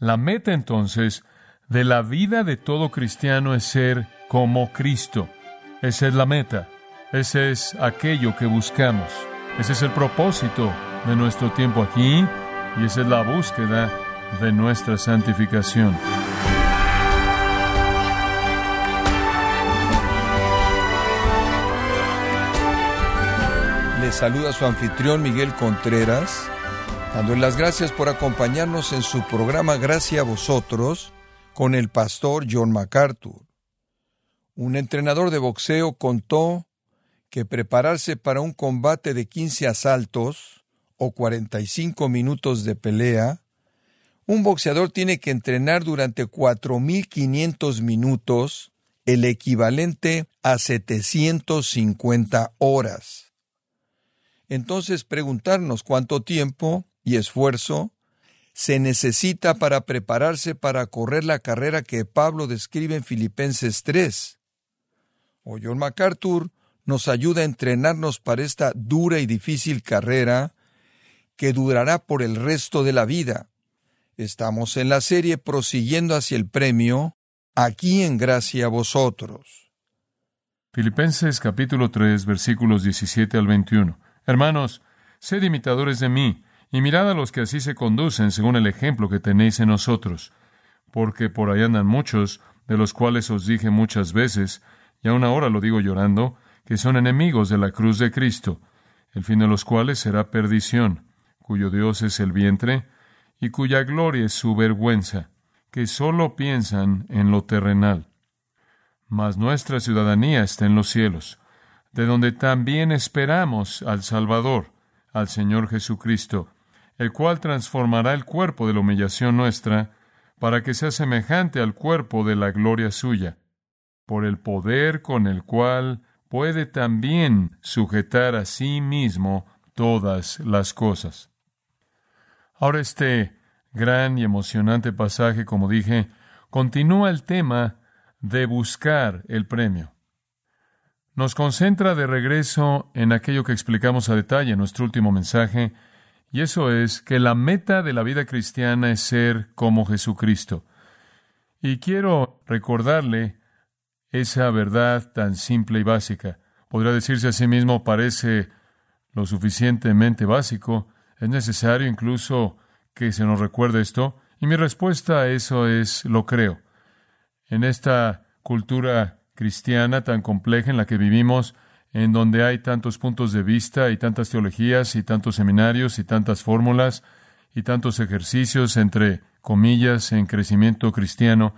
La meta entonces de la vida de todo cristiano es ser como Cristo. Esa es la meta. Ese es aquello que buscamos. Ese es el propósito de nuestro tiempo aquí y esa es la búsqueda de nuestra santificación. Le saluda su anfitrión Miguel Contreras, dándole las gracias por acompañarnos en su programa Gracia a vosotros con el pastor John MacArthur. Un entrenador de boxeo contó que prepararse para un combate de 15 asaltos o 45 minutos de pelea, un boxeador tiene que entrenar durante 4.500 minutos, el equivalente a 750 horas. Entonces preguntarnos cuánto tiempo y esfuerzo se necesita para prepararse para correr la carrera que Pablo describe en Filipenses 3. O John MacArthur nos ayuda a entrenarnos para esta dura y difícil carrera que durará por el resto de la vida. Estamos en la serie prosiguiendo hacia el premio, aquí en gracia a vosotros. Filipenses capítulo 3 versículos 17 al 21. Hermanos, sed imitadores de mí, y mirad a los que así se conducen según el ejemplo que tenéis en nosotros, porque por ahí andan muchos, de los cuales os dije muchas veces, y aún ahora lo digo llorando, que son enemigos de la cruz de Cristo, el fin de los cuales será perdición, cuyo Dios es el vientre, y cuya gloria es su vergüenza, que sólo piensan en lo terrenal. Mas nuestra ciudadanía está en los cielos, de donde también esperamos al Salvador, al Señor Jesucristo, el cual transformará el cuerpo de la humillación nuestra, para que sea semejante al cuerpo de la gloria suya, por el poder con el cual puede también sujetar a sí mismo todas las cosas. Ahora este gran y emocionante pasaje, como dije, continúa el tema de buscar el premio. Nos concentra de regreso en aquello que explicamos a detalle en nuestro último mensaje, y eso es que la meta de la vida cristiana es ser como Jesucristo. Y quiero recordarle esa verdad tan simple y básica. Podría decirse a sí mismo, parece lo suficientemente básico, es necesario incluso que se nos recuerde esto, y mi respuesta a eso es lo creo. En esta cultura cristiana tan compleja en la que vivimos, en donde hay tantos puntos de vista y tantas teologías y tantos seminarios y tantas fórmulas y tantos ejercicios entre comillas en crecimiento cristiano,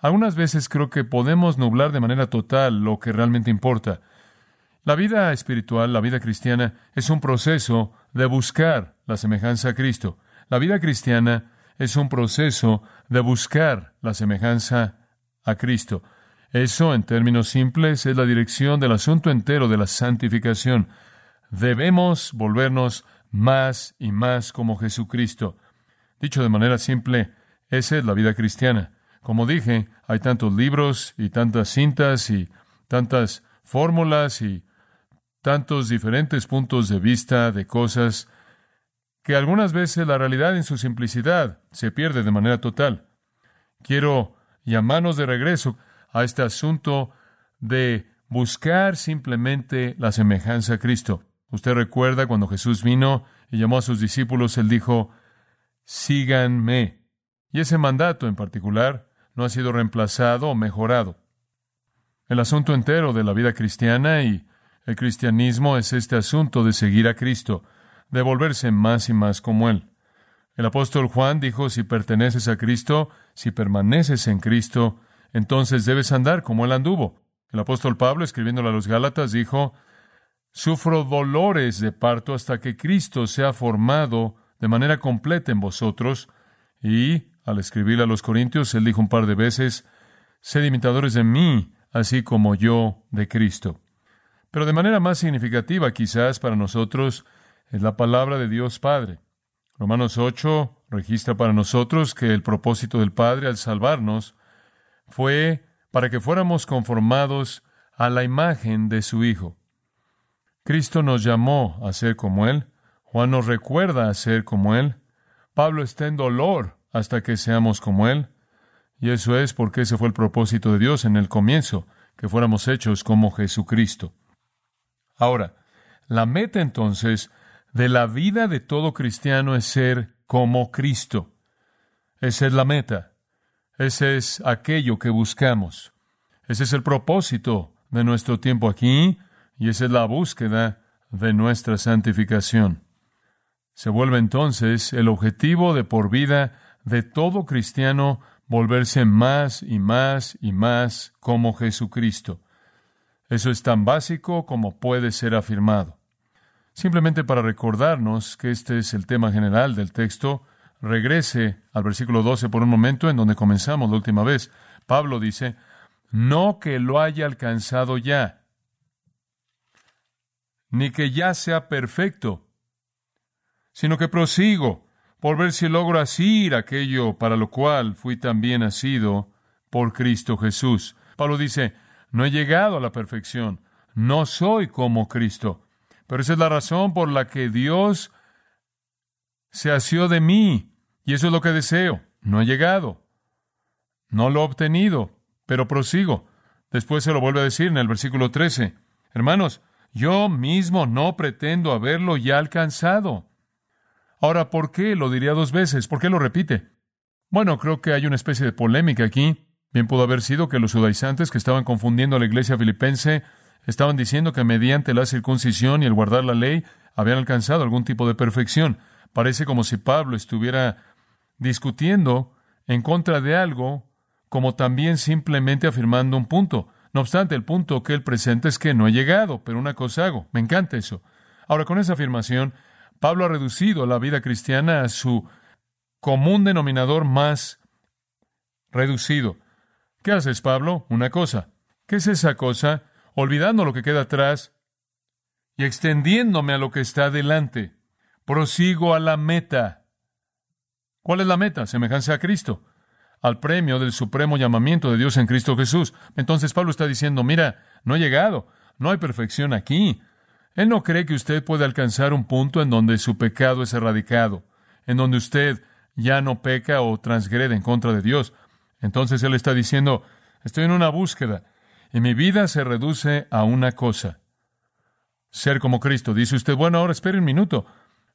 algunas veces creo que podemos nublar de manera total lo que realmente importa. La vida espiritual, la vida cristiana, es un proceso de buscar la semejanza a Cristo. La vida cristiana es un proceso de buscar la semejanza a Cristo. Eso, en términos simples, es la dirección del asunto entero de la santificación. Debemos volvernos más y más como Jesucristo. Dicho de manera simple, esa es la vida cristiana. Como dije, hay tantos libros y tantas cintas y tantas fórmulas y tantos diferentes puntos de vista de cosas que algunas veces la realidad en su simplicidad se pierde de manera total. Quiero llamarnos de regreso a este asunto de buscar simplemente la semejanza a Cristo. Usted recuerda cuando Jesús vino y llamó a sus discípulos, él dijo, síganme. Y ese mandato en particular no ha sido reemplazado o mejorado. El asunto entero de la vida cristiana y el cristianismo es este asunto de seguir a Cristo, de volverse más y más como Él. El apóstol Juan dijo, si perteneces a Cristo, si permaneces en Cristo, entonces debes andar como él anduvo. El apóstol Pablo, escribiéndole a los Gálatas, dijo, Sufro dolores de parto hasta que Cristo sea formado de manera completa en vosotros. Y, al escribirle a los Corintios, él dijo un par de veces, Sed imitadores de mí, así como yo de Cristo. Pero de manera más significativa quizás para nosotros es la palabra de Dios Padre. Romanos 8 registra para nosotros que el propósito del Padre al salvarnos fue para que fuéramos conformados a la imagen de su Hijo. Cristo nos llamó a ser como Él. Juan nos recuerda a ser como Él. Pablo está en dolor hasta que seamos como Él. Y eso es porque ese fue el propósito de Dios en el comienzo, que fuéramos hechos como Jesucristo. Ahora, la meta entonces de la vida de todo cristiano es ser como Cristo. Esa es la meta. Ese es aquello que buscamos. Ese es el propósito de nuestro tiempo aquí y esa es la búsqueda de nuestra santificación. Se vuelve entonces el objetivo de por vida de todo cristiano volverse más y más y más como Jesucristo. Eso es tan básico como puede ser afirmado. Simplemente para recordarnos que este es el tema general del texto, regrese al versículo 12 por un momento en donde comenzamos la última vez. Pablo dice, no que lo haya alcanzado ya, ni que ya sea perfecto, sino que prosigo por ver si logro asir aquello para lo cual fui también nacido por Cristo Jesús. Pablo dice, no he llegado a la perfección, no soy como Cristo, pero esa es la razón por la que Dios se asió de mí, y eso es lo que deseo. No he llegado, no lo he obtenido, pero prosigo. Después se lo vuelve a decir en el versículo 13. Hermanos, yo mismo no pretendo haberlo ya alcanzado. Ahora, ¿por qué? Lo diría dos veces. ¿Por qué lo repite? Bueno, creo que hay una especie de polémica aquí. Bien pudo haber sido que los judaizantes que estaban confundiendo a la iglesia filipense estaban diciendo que mediante la circuncisión y el guardar la ley habían alcanzado algún tipo de perfección. Parece como si Pablo estuviera discutiendo en contra de algo como también simplemente afirmando un punto. No obstante, el punto que él presenta es que no he llegado, pero una cosa hago. Me encanta eso. Ahora, con esa afirmación, Pablo ha reducido la vida cristiana a su común denominador más reducido. ¿Qué haces, Pablo? Una cosa. ¿Qué es esa cosa? Olvidando lo que queda atrás y extendiéndome a lo que está delante. Prosigo a la meta. ¿Cuál es la meta? Semejanza a Cristo al premio del supremo llamamiento de Dios en Cristo Jesús. Entonces Pablo está diciendo, mira, no he llegado, no hay perfección aquí. Él no cree que usted puede alcanzar un punto en donde su pecado es erradicado, en donde usted ya no peca o transgrede en contra de Dios. Entonces él está diciendo, estoy en una búsqueda y mi vida se reduce a una cosa, ser como Cristo. Dice usted, bueno, ahora espere un minuto.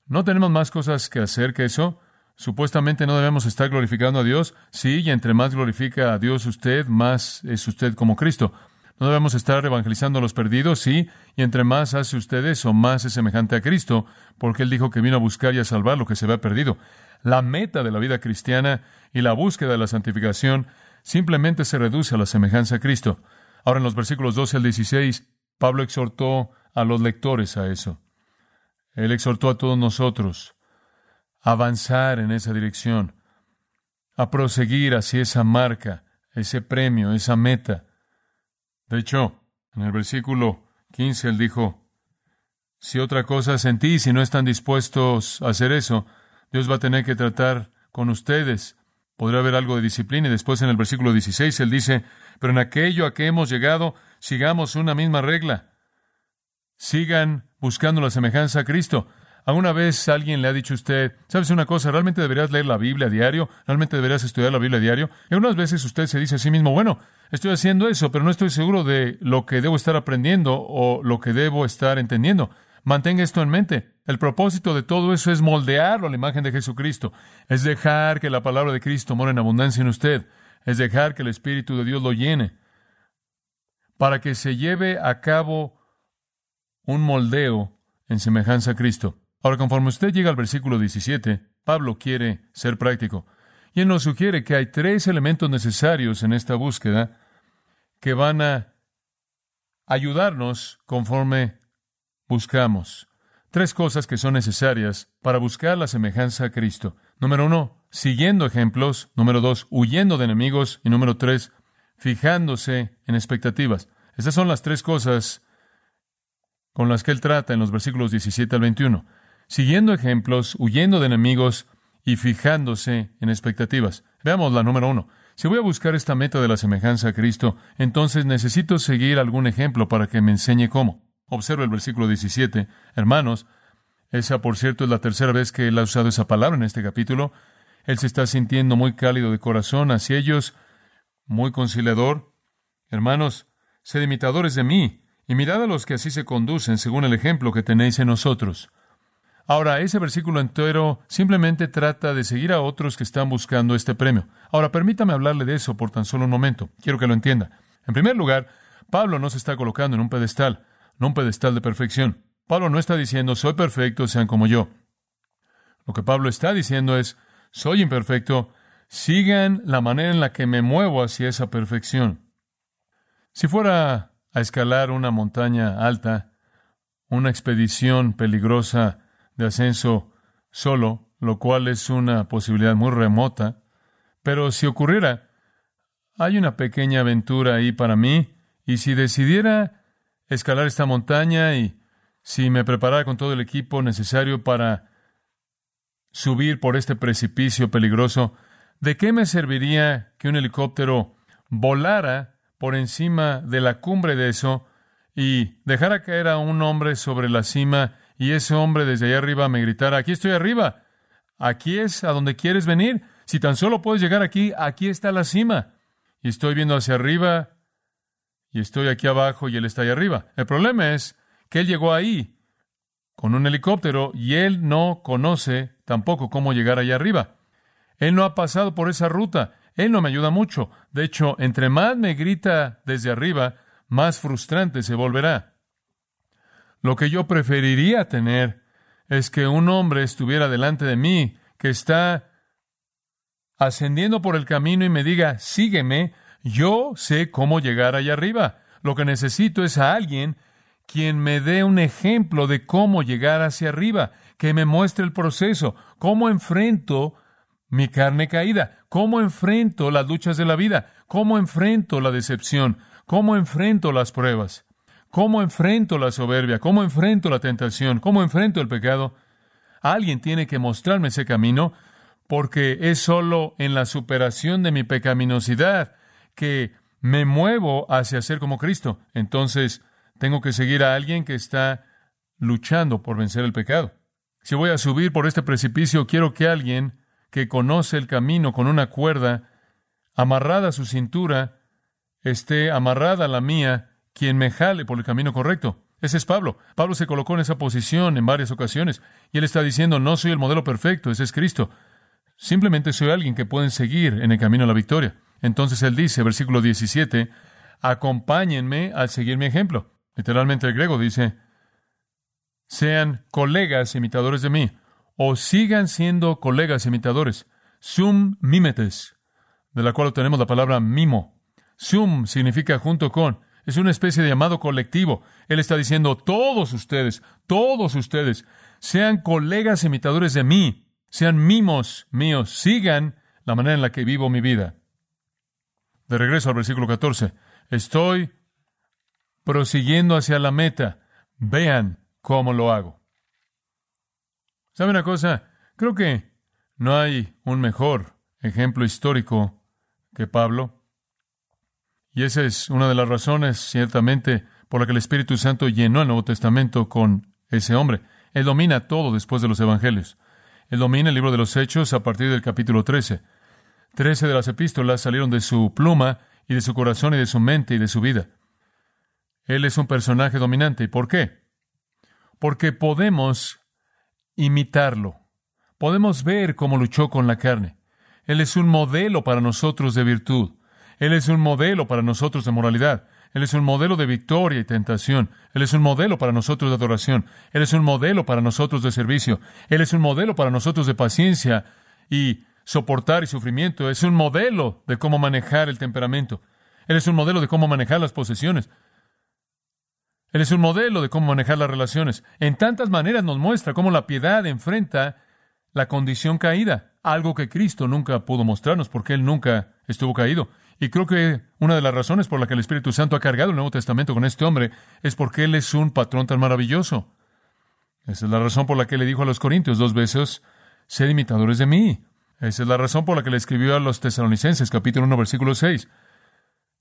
¿No tenemos más cosas que hacer que eso? Supuestamente no debemos estar glorificando a Dios. Sí, y entre más glorifica a Dios usted, más es usted como Cristo. No debemos estar evangelizando a los perdidos, sí, y entre más hace usted eso, más es semejante a Cristo, porque Él dijo que vino a buscar y a salvar lo que se había perdido. La meta de la vida cristiana y la búsqueda de la santificación simplemente se reduce a la semejanza a Cristo. Ahora en los versículos 12 al 16, Pablo exhortó a los lectores a eso. Él exhortó a todos nosotros avanzar en esa dirección, a proseguir hacia esa marca, ese premio, esa meta. De hecho, en el versículo 15 él dijo, si otra cosa sentís y no están dispuestos a hacer eso, Dios va a tener que tratar con ustedes. Podrá haber algo de disciplina. Y después en el versículo 16 él dice, pero en aquello a que hemos llegado, sigamos una misma regla. Sigan buscando la semejanza a Cristo. ¿Alguna vez alguien le ha dicho a usted, sabes una cosa, realmente deberías leer la Biblia a diario, realmente deberías estudiar la Biblia a diario? Y algunas veces usted se dice a sí mismo, bueno, estoy haciendo eso, pero no estoy seguro de lo que debo estar aprendiendo o lo que debo estar entendiendo. Mantenga esto en mente. El propósito de todo eso es moldearlo a la imagen de Jesucristo. Es dejar que la palabra de Cristo more en abundancia en usted. Es dejar que el Espíritu de Dios lo llene. Para que se lleve a cabo un moldeo en semejanza a Cristo. Ahora, conforme usted llega al versículo 17, Pablo quiere ser práctico. Y él nos sugiere que hay tres elementos necesarios en esta búsqueda que van a ayudarnos conforme buscamos. Tres cosas que son necesarias para buscar la semejanza a Cristo. Número uno, siguiendo ejemplos. Número dos, huyendo de enemigos. Y número tres, fijándose en expectativas. Estas son las tres cosas con las que él trata en los versículos 17 al 21 siguiendo ejemplos, huyendo de enemigos y fijándose en expectativas. Veamos la número uno. Si voy a buscar esta meta de la semejanza a Cristo, entonces necesito seguir algún ejemplo para que me enseñe cómo. Observa el versículo 17. Hermanos, esa por cierto es la tercera vez que él ha usado esa palabra en este capítulo. Él se está sintiendo muy cálido de corazón hacia ellos, muy conciliador. Hermanos, sed imitadores de mí, y mirad a los que así se conducen según el ejemplo que tenéis en nosotros. Ahora, ese versículo entero simplemente trata de seguir a otros que están buscando este premio. Ahora, permítame hablarle de eso por tan solo un momento. Quiero que lo entienda. En primer lugar, Pablo no se está colocando en un pedestal, no un pedestal de perfección. Pablo no está diciendo, soy perfecto, sean como yo. Lo que Pablo está diciendo es, soy imperfecto, sigan la manera en la que me muevo hacia esa perfección. Si fuera a escalar una montaña alta, una expedición peligrosa de ascenso solo, lo cual es una posibilidad muy remota, pero si ocurriera, hay una pequeña aventura ahí para mí, y si decidiera escalar esta montaña y si me preparara con todo el equipo necesario para subir por este precipicio peligroso, ¿de qué me serviría que un helicóptero volara por encima de la cumbre de eso y dejara caer a un hombre sobre la cima y ese hombre desde allá arriba me gritara, aquí estoy arriba, aquí es a donde quieres venir, si tan solo puedes llegar aquí, aquí está la cima, y estoy viendo hacia arriba, y estoy aquí abajo y él está ahí arriba. El problema es que él llegó ahí con un helicóptero y él no conoce tampoco cómo llegar allá arriba. Él no ha pasado por esa ruta, él no me ayuda mucho. De hecho, entre más me grita desde arriba, más frustrante se volverá. Lo que yo preferiría tener es que un hombre estuviera delante de mí, que está ascendiendo por el camino y me diga, sígueme, yo sé cómo llegar allá arriba. Lo que necesito es a alguien quien me dé un ejemplo de cómo llegar hacia arriba, que me muestre el proceso, cómo enfrento mi carne caída, cómo enfrento las luchas de la vida, cómo enfrento la decepción, cómo enfrento las pruebas. ¿Cómo enfrento la soberbia? ¿Cómo enfrento la tentación? ¿Cómo enfrento el pecado? Alguien tiene que mostrarme ese camino porque es solo en la superación de mi pecaminosidad que me muevo hacia ser como Cristo. Entonces, tengo que seguir a alguien que está luchando por vencer el pecado. Si voy a subir por este precipicio, quiero que alguien que conoce el camino con una cuerda amarrada a su cintura esté amarrada a la mía quien me jale por el camino correcto. Ese es Pablo. Pablo se colocó en esa posición en varias ocasiones y él está diciendo, no soy el modelo perfecto, ese es Cristo. Simplemente soy alguien que pueden seguir en el camino a la victoria. Entonces él dice, versículo 17, acompáñenme al seguir mi ejemplo. Literalmente el griego dice, sean colegas imitadores de mí, o sigan siendo colegas imitadores. Sum mimetes, de la cual tenemos la palabra mimo. Sum significa junto con. Es una especie de llamado colectivo. Él está diciendo, todos ustedes, todos ustedes, sean colegas imitadores de mí, sean mimos míos, sigan la manera en la que vivo mi vida. De regreso al versículo 14. Estoy prosiguiendo hacia la meta. Vean cómo lo hago. ¿Sabe una cosa? Creo que no hay un mejor ejemplo histórico que Pablo. Y esa es una de las razones, ciertamente, por la que el Espíritu Santo llenó el Nuevo Testamento con ese hombre. Él domina todo después de los Evangelios. Él domina el libro de los Hechos a partir del capítulo 13. Trece de las epístolas salieron de su pluma y de su corazón y de su mente y de su vida. Él es un personaje dominante. ¿Y por qué? Porque podemos imitarlo. Podemos ver cómo luchó con la carne. Él es un modelo para nosotros de virtud. Él es un modelo para nosotros de moralidad. Él es un modelo de victoria y tentación. Él es un modelo para nosotros de adoración. Él es un modelo para nosotros de servicio. Él es un modelo para nosotros de paciencia y soportar y sufrimiento. Es un modelo de cómo manejar el temperamento. Él es un modelo de cómo manejar las posesiones. Él es un modelo de cómo manejar las relaciones. En tantas maneras nos muestra cómo la piedad enfrenta la condición caída, algo que Cristo nunca pudo mostrarnos porque Él nunca estuvo caído. Y creo que una de las razones por la que el Espíritu Santo ha cargado el Nuevo Testamento con este hombre es porque él es un patrón tan maravilloso. Esa es la razón por la que le dijo a los Corintios dos veces, sed imitadores de mí. Esa es la razón por la que le escribió a los tesalonicenses, capítulo 1, versículo 6.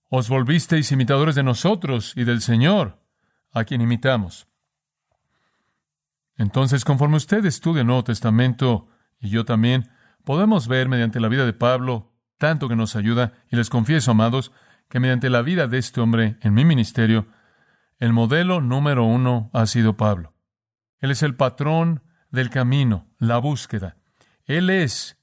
Os volvisteis imitadores de nosotros y del Señor, a quien imitamos. Entonces, conforme usted estudia el Nuevo Testamento, y yo también, podemos ver mediante la vida de Pablo tanto que nos ayuda, y les confieso, amados, que mediante la vida de este hombre en mi ministerio, el modelo número uno ha sido Pablo. Él es el patrón del camino, la búsqueda. Él es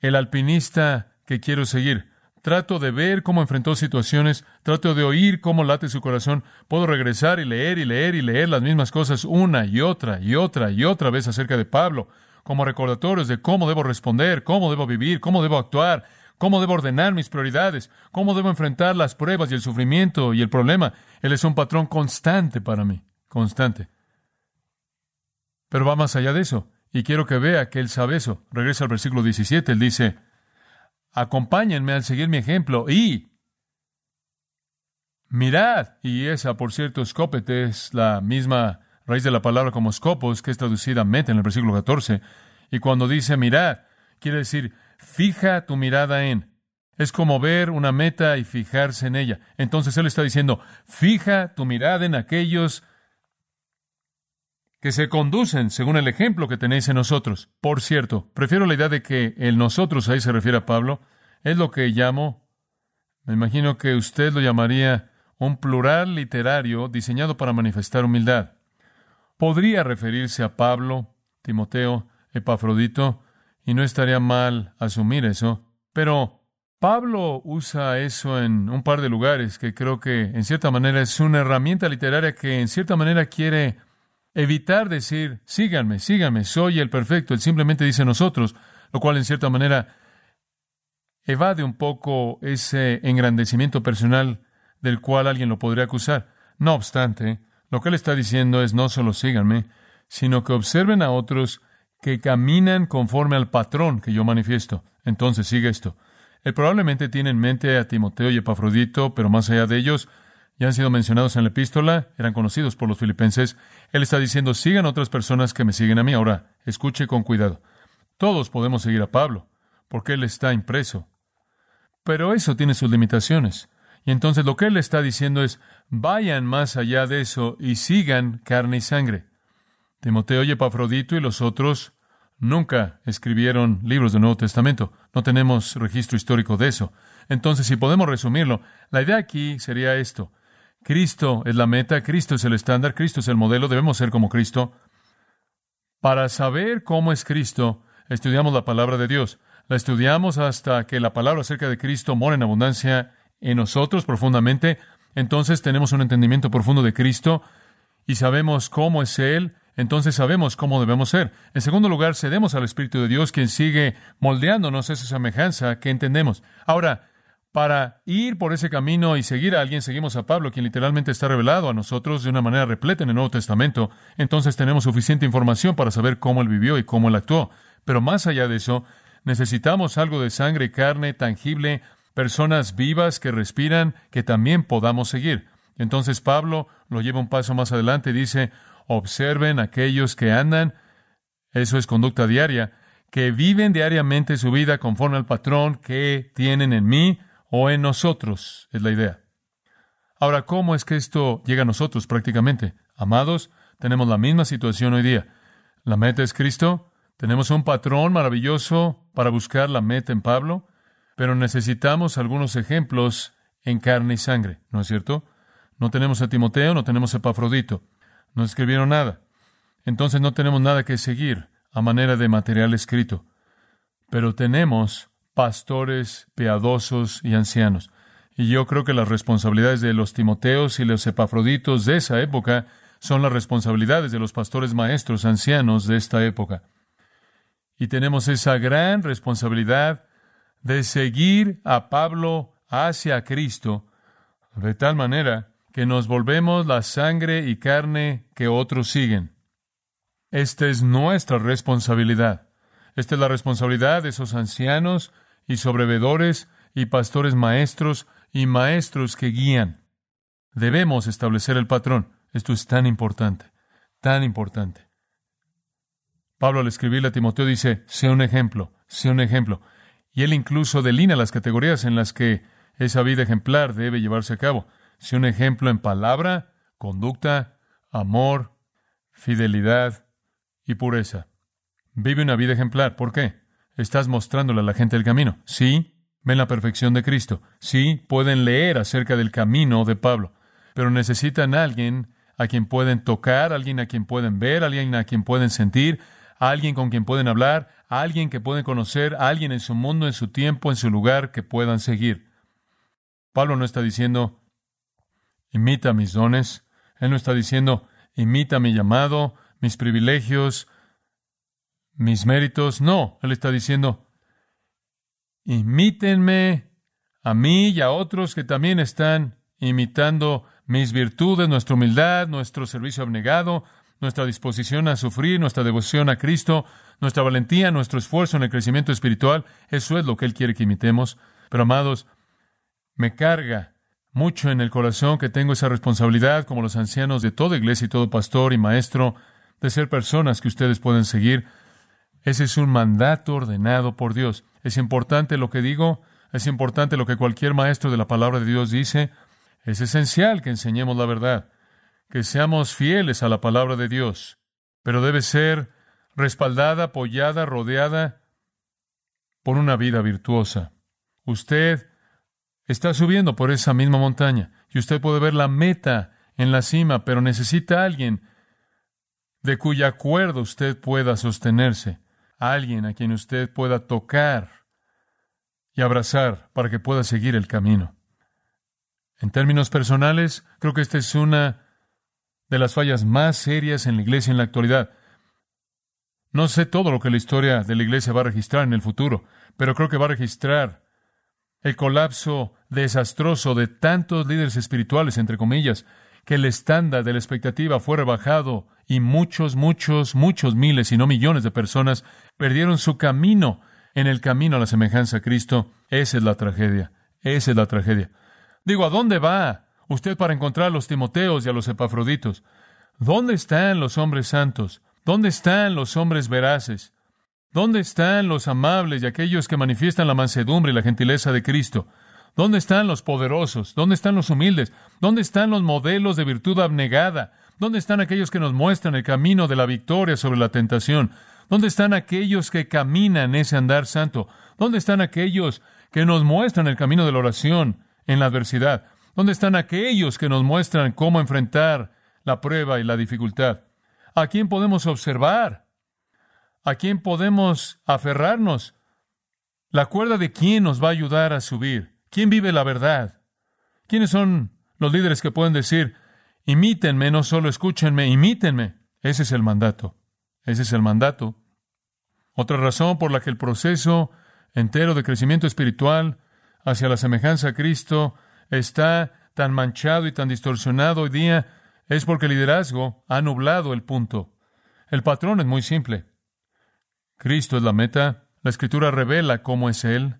el alpinista que quiero seguir. Trato de ver cómo enfrentó situaciones, trato de oír cómo late su corazón. Puedo regresar y leer y leer y leer las mismas cosas una y otra y otra y otra vez acerca de Pablo, como recordatorios de cómo debo responder, cómo debo vivir, cómo debo actuar, cómo debo ordenar mis prioridades, cómo debo enfrentar las pruebas y el sufrimiento y el problema. Él es un patrón constante para mí, constante. Pero va más allá de eso, y quiero que vea que él sabe eso. Regresa al versículo 17, él dice, acompáñenme al seguir mi ejemplo y mirad, y esa, por cierto, escópete es la misma raíz de la palabra como scopos, que es traducida meta en el versículo 14, y cuando dice mirad, quiere decir fija tu mirada en. Es como ver una meta y fijarse en ella. Entonces él está diciendo, fija tu mirada en aquellos que se conducen según el ejemplo que tenéis en nosotros. Por cierto, prefiero la idea de que el nosotros ahí se refiere a Pablo. Es lo que llamo, me imagino que usted lo llamaría un plural literario diseñado para manifestar humildad. Podría referirse a Pablo, Timoteo, Epafrodito, y no estaría mal asumir eso, pero Pablo usa eso en un par de lugares que creo que en cierta manera es una herramienta literaria que en cierta manera quiere evitar decir, síganme, síganme, soy el perfecto. Él simplemente dice nosotros, lo cual en cierta manera evade un poco ese engrandecimiento personal del cual alguien lo podría acusar. No obstante, lo que él está diciendo es no solo síganme, sino que observen a otros que caminan conforme al patrón que yo manifiesto. Entonces sigue esto. Él probablemente tiene en mente a Timoteo y Epafrodito, pero más allá de ellos, ya han sido mencionados en la epístola, eran conocidos por los filipenses. Él está diciendo, sigan otras personas que me siguen a mí. Ahora, escuche con cuidado. Todos podemos seguir a Pablo, porque él está impreso. Pero eso tiene sus limitaciones. Y entonces lo que él está diciendo es, vayan más allá de eso y sigan carne y sangre. Timoteo y Epafrodito y los otros nunca escribieron libros del Nuevo Testamento. No tenemos registro histórico de eso. Entonces, si podemos resumirlo, la idea aquí sería esto. Cristo es la meta, Cristo es el estándar, Cristo es el modelo, debemos ser como Cristo. Para saber cómo es Cristo, estudiamos la palabra de Dios. La estudiamos hasta que la palabra acerca de Cristo mora en abundancia en nosotros profundamente. Entonces tenemos un entendimiento profundo de Cristo y sabemos cómo es Él. Entonces sabemos cómo debemos ser. En segundo lugar, cedemos al Espíritu de Dios, quien sigue moldeándonos esa semejanza que entendemos. Ahora, para ir por ese camino y seguir a alguien, seguimos a Pablo, quien literalmente está revelado a nosotros de una manera repleta en el Nuevo Testamento. Entonces tenemos suficiente información para saber cómo él vivió y cómo él actuó. Pero más allá de eso, necesitamos algo de sangre carne tangible, personas vivas que respiran, que también podamos seguir. Entonces Pablo lo lleva un paso más adelante y dice, observen aquellos que andan, eso es conducta diaria, que viven diariamente su vida conforme al patrón que tienen en mí, o en nosotros, es la idea. Ahora, ¿cómo es que esto llega a nosotros prácticamente? Amados, tenemos la misma situación hoy día. La meta es Cristo. Tenemos un patrón maravilloso para buscar la meta en Pablo, pero necesitamos algunos ejemplos en carne y sangre, ¿no es cierto? No tenemos a Timoteo, no tenemos a Epafrodito. No escribieron nada. Entonces no tenemos nada que seguir a manera de material escrito. Pero tenemos pastores piadosos y ancianos. Y yo creo que las responsabilidades de los Timoteos y los Epafroditos de esa época son las responsabilidades de los pastores maestros ancianos de esta época. Y tenemos esa gran responsabilidad de seguir a Pablo hacia Cristo de tal manera que nos volvemos la sangre y carne que otros siguen. Esta es nuestra responsabilidad. Esta es la responsabilidad de esos ancianos y sobrevedores y pastores maestros y maestros que guían. Debemos establecer el patrón. Esto es tan importante, tan importante. Pablo al escribirle a Timoteo dice, sea un ejemplo, sea un ejemplo. Y él incluso delinea las categorías en las que esa vida ejemplar debe llevarse a cabo. Sea un ejemplo en palabra, conducta, amor, fidelidad y pureza. Vive una vida ejemplar. ¿Por qué? Estás mostrándole a la gente el camino. Sí, ven la perfección de Cristo. Sí, pueden leer acerca del camino de Pablo, pero necesitan a alguien a quien pueden tocar, alguien a quien pueden ver, alguien a quien pueden sentir, alguien con quien pueden hablar, alguien que pueden conocer, alguien en su mundo, en su tiempo, en su lugar que puedan seguir. Pablo no está diciendo, imita mis dones. Él no está diciendo, imita mi llamado, mis privilegios, mis méritos. No, él está diciendo, imítenme a mí y a otros que también están imitando mis virtudes, nuestra humildad, nuestro servicio abnegado, nuestra disposición a sufrir, nuestra devoción a Cristo, nuestra valentía, nuestro esfuerzo en el crecimiento espiritual. Eso es lo que Él quiere que imitemos. Pero amados, me carga mucho en el corazón que tengo esa responsabilidad, como los ancianos de toda iglesia y todo pastor y maestro, de ser personas que ustedes pueden seguir. Ese es un mandato ordenado por Dios. Es importante lo que digo, es importante lo que cualquier maestro de la palabra de Dios dice. Es esencial que enseñemos la verdad, que seamos fieles a la palabra de Dios, pero debe ser respaldada, apoyada, rodeada por una vida virtuosa. Usted está subiendo por esa misma montaña y usted puede ver la meta en la cima, pero necesita a alguien de cuya acuerdo usted pueda sostenerse, alguien a quien usted pueda tocar y abrazar para que pueda seguir el camino. En términos personales, creo que esta es una de las fallas más serias en la iglesia en la actualidad. No sé todo lo que la historia de la iglesia va a registrar en el futuro, pero creo que va a registrar el colapso desastroso de tantos líderes espirituales, entre comillas, que el estándar de la expectativa fue rebajado y muchos, muchos, muchos miles, y no millones de personas perdieron su camino en el camino a la semejanza a Cristo. Esa es la tragedia. Esa es la tragedia. Digo, ¿a dónde va usted para encontrar a los Timoteos y a los Epafroditos? ¿Dónde están los hombres santos? ¿Dónde están los hombres veraces? ¿Dónde están los amables y aquellos que manifiestan la mansedumbre y la gentileza de Cristo? ¿Dónde están los poderosos? ¿Dónde están los humildes? ¿Dónde están los modelos de virtud abnegada? ¿Dónde están aquellos que nos muestran el camino de la victoria sobre la tentación? ¿Dónde están aquellos que caminan ese andar santo? ¿Dónde están aquellos que nos muestran el camino de la oración en la adversidad? ¿Dónde están aquellos que nos muestran cómo enfrentar la prueba y la dificultad? ¿A quién podemos observar? ¿A quién podemos aferrarnos? La cuerda de quién nos va a ayudar a subir. ¿Quién vive la verdad? ¿Quiénes son los líderes que pueden decir, imítenme, no solo escúchenme, imítenme? Ese es el mandato. Ese es el mandato. Otra razón por la que el proceso entero de crecimiento espiritual hacia la semejanza a Cristo está tan manchado y tan distorsionado hoy día es porque el liderazgo ha nublado el punto. El patrón es muy simple. Cristo es la meta. La Escritura revela cómo es Él.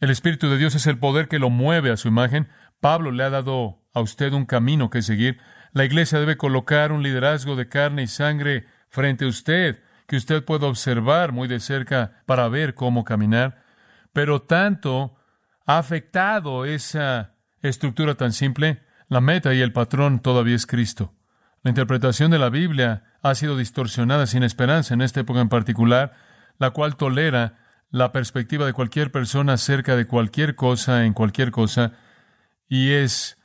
El Espíritu de Dios es el poder que lo mueve a su imagen. Pablo le ha dado a usted un camino que seguir. La iglesia debe colocar un liderazgo de carne y sangre frente a usted, que usted pueda observar muy de cerca para ver cómo caminar. Pero tanto ha afectado esa estructura tan simple, la meta y el patrón todavía es Cristo. La interpretación de la Biblia ha sido distorsionada sin esperanza en esta época en particular, la cual tolera la perspectiva de cualquier persona acerca de cualquier cosa en cualquier cosa y es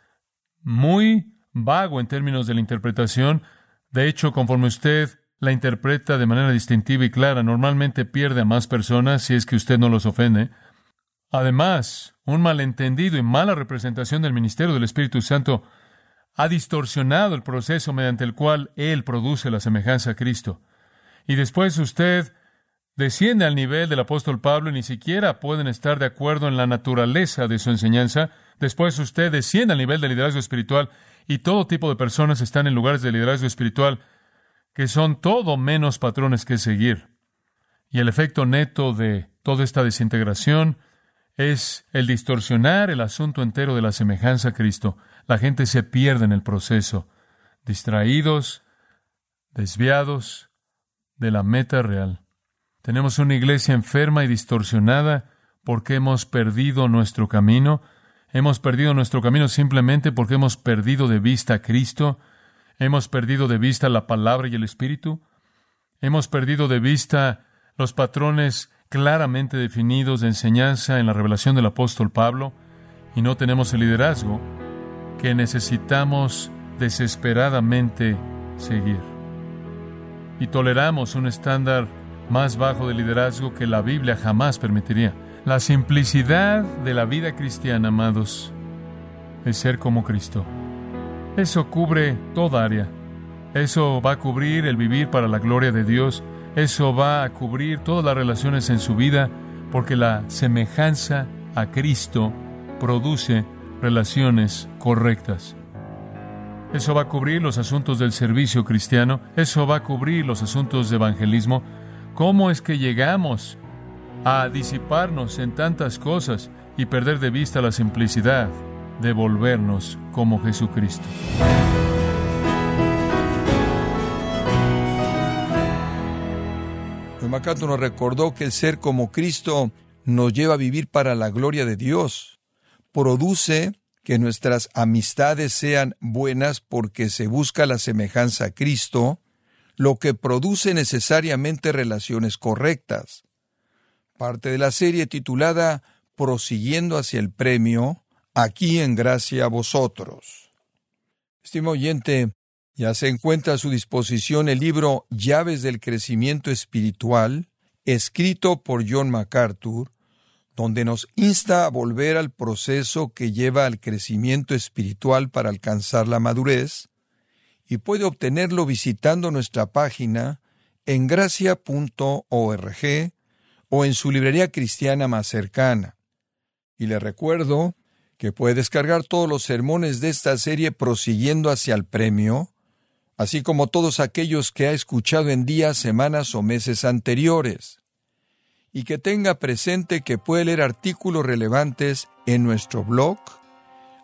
muy vago en términos de la interpretación. De hecho, conforme usted la interpreta de manera distintiva y clara, normalmente pierde a más personas si es que usted no los ofende. Además, un malentendido y mala representación del ministerio del Espíritu Santo ha distorsionado el proceso mediante el cual Él produce la semejanza a Cristo. Y después usted desciende al nivel del apóstol Pablo y ni siquiera pueden estar de acuerdo en la naturaleza de su enseñanza. Después usted desciende al nivel del liderazgo espiritual y todo tipo de personas están en lugares de liderazgo espiritual que son todo menos patrones que seguir. Y el efecto neto de toda esta desintegración es el distorsionar el asunto entero de la semejanza a Cristo. La gente se pierde en el proceso, distraídos, desviados de la meta real. Tenemos una iglesia enferma y distorsionada porque hemos perdido nuestro camino. Hemos perdido nuestro camino simplemente porque hemos perdido de vista a Cristo. Hemos perdido de vista la palabra y el Espíritu. Hemos perdido de vista los patrones claramente definidos de enseñanza en la revelación del apóstol Pablo y no tenemos el liderazgo que necesitamos desesperadamente seguir. Y toleramos un estándar más bajo de liderazgo que la Biblia jamás permitiría. La simplicidad de la vida cristiana, amados, es ser como Cristo. Eso cubre toda área. Eso va a cubrir el vivir para la gloria de Dios. Eso va a cubrir todas las relaciones en su vida, porque la semejanza a Cristo produce relaciones correctas. Eso va a cubrir los asuntos del servicio cristiano, eso va a cubrir los asuntos de evangelismo. ¿Cómo es que llegamos a disiparnos en tantas cosas y perder de vista la simplicidad de volvernos como Jesucristo? Macato nos recordó que el ser como Cristo nos lleva a vivir para la gloria de Dios. Produce que nuestras amistades sean buenas porque se busca la semejanza a Cristo, lo que produce necesariamente relaciones correctas. Parte de la serie titulada Prosiguiendo hacia el premio, aquí en gracia a vosotros. Estimado oyente, ya se encuentra a su disposición el libro Llaves del Crecimiento Espiritual, escrito por John MacArthur, donde nos insta a volver al proceso que lleva al crecimiento espiritual para alcanzar la madurez, y puede obtenerlo visitando nuestra página en gracia.org o en su librería cristiana más cercana. Y le recuerdo que puede descargar todos los sermones de esta serie prosiguiendo hacia el premio, así como todos aquellos que ha escuchado en días, semanas o meses anteriores y que tenga presente que puede leer artículos relevantes en nuestro blog,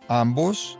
ambos